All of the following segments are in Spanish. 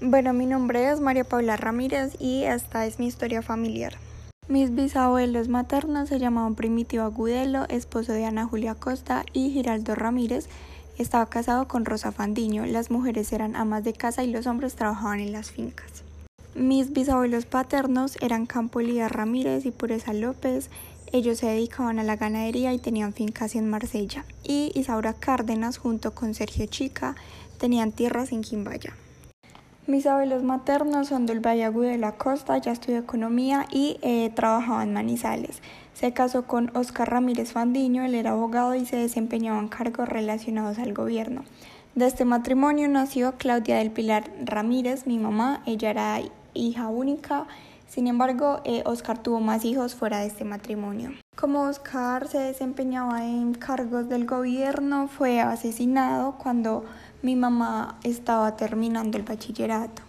Bueno, mi nombre es María Paula Ramírez y esta es mi historia familiar. Mis bisabuelos maternos se llamaban Primitivo Agudelo, esposo de Ana Julia Costa, y Giraldo Ramírez. Estaba casado con Rosa Fandiño. Las mujeres eran amas de casa y los hombres trabajaban en las fincas. Mis bisabuelos paternos eran Campo Elías Ramírez y Pureza López. Ellos se dedicaban a la ganadería y tenían fincas en Marsella. Y Isaura Cárdenas, junto con Sergio Chica, tenían tierras en Quimbaya. Mis abuelos maternos son del Valle de la Costa, ya estudió economía y eh, trabajaba en Manizales. Se casó con Oscar Ramírez Fandiño, él era abogado y se desempeñaba en cargos relacionados al gobierno. De este matrimonio nació Claudia del Pilar Ramírez, mi mamá, ella era hija única sin embargo, eh, Oscar tuvo más hijos fuera de este matrimonio. Como Oscar se desempeñaba en cargos del gobierno, fue asesinado cuando mi mamá estaba terminando el bachillerato.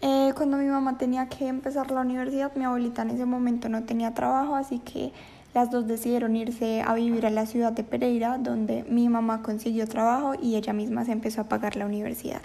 Eh, cuando mi mamá tenía que empezar la universidad, mi abuelita en ese momento no tenía trabajo, así que las dos decidieron irse a vivir a la ciudad de Pereira, donde mi mamá consiguió trabajo y ella misma se empezó a pagar la universidad.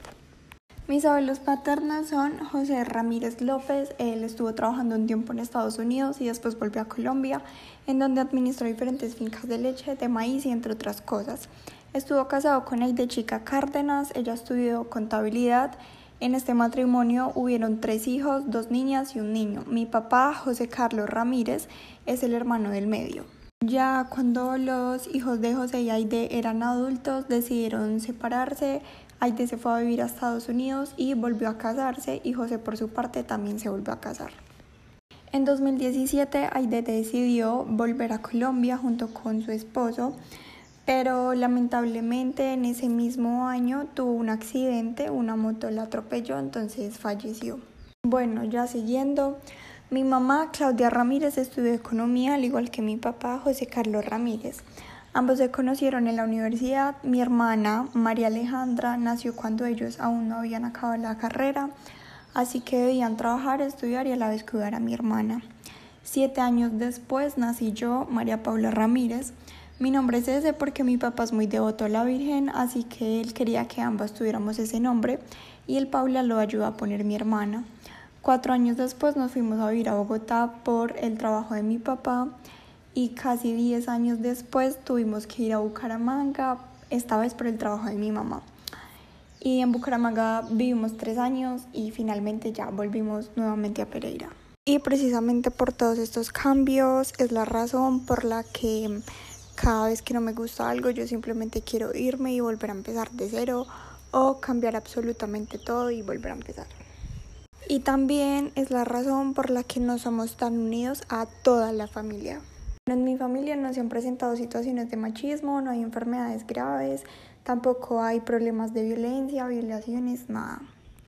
Mis abuelos paternos son José Ramírez López. Él estuvo trabajando un tiempo en Estados Unidos y después volvió a Colombia, en donde administró diferentes fincas de leche, de maíz y entre otras cosas. Estuvo casado con Aide Chica Cárdenas. Ella estudió contabilidad. En este matrimonio hubieron tres hijos, dos niñas y un niño. Mi papá, José Carlos Ramírez, es el hermano del medio. Ya cuando los hijos de José y Aide eran adultos, decidieron separarse. Aide se fue a vivir a Estados Unidos y volvió a casarse y José por su parte también se volvió a casar. En 2017 Aide decidió volver a Colombia junto con su esposo, pero lamentablemente en ese mismo año tuvo un accidente, una moto la atropelló, entonces falleció. Bueno, ya siguiendo, mi mamá Claudia Ramírez estudió economía al igual que mi papá José Carlos Ramírez. Ambos se conocieron en la universidad. Mi hermana, María Alejandra, nació cuando ellos aún no habían acabado la carrera, así que debían trabajar, estudiar y a la vez cuidar a mi hermana. Siete años después nací yo, María Paula Ramírez. Mi nombre es ese porque mi papá es muy devoto a la Virgen, así que él quería que ambas tuviéramos ese nombre y el Paula lo ayudó a poner mi hermana. Cuatro años después nos fuimos a vivir a Bogotá por el trabajo de mi papá y casi 10 años después tuvimos que ir a Bucaramanga, esta vez por el trabajo de mi mamá. Y en Bucaramanga vivimos tres años y finalmente ya volvimos nuevamente a Pereira. Y precisamente por todos estos cambios es la razón por la que cada vez que no me gusta algo yo simplemente quiero irme y volver a empezar de cero o cambiar absolutamente todo y volver a empezar. Y también es la razón por la que no somos tan unidos a toda la familia. En mi familia no se han presentado situaciones de machismo, no hay enfermedades graves, tampoco hay problemas de violencia, violaciones, nada.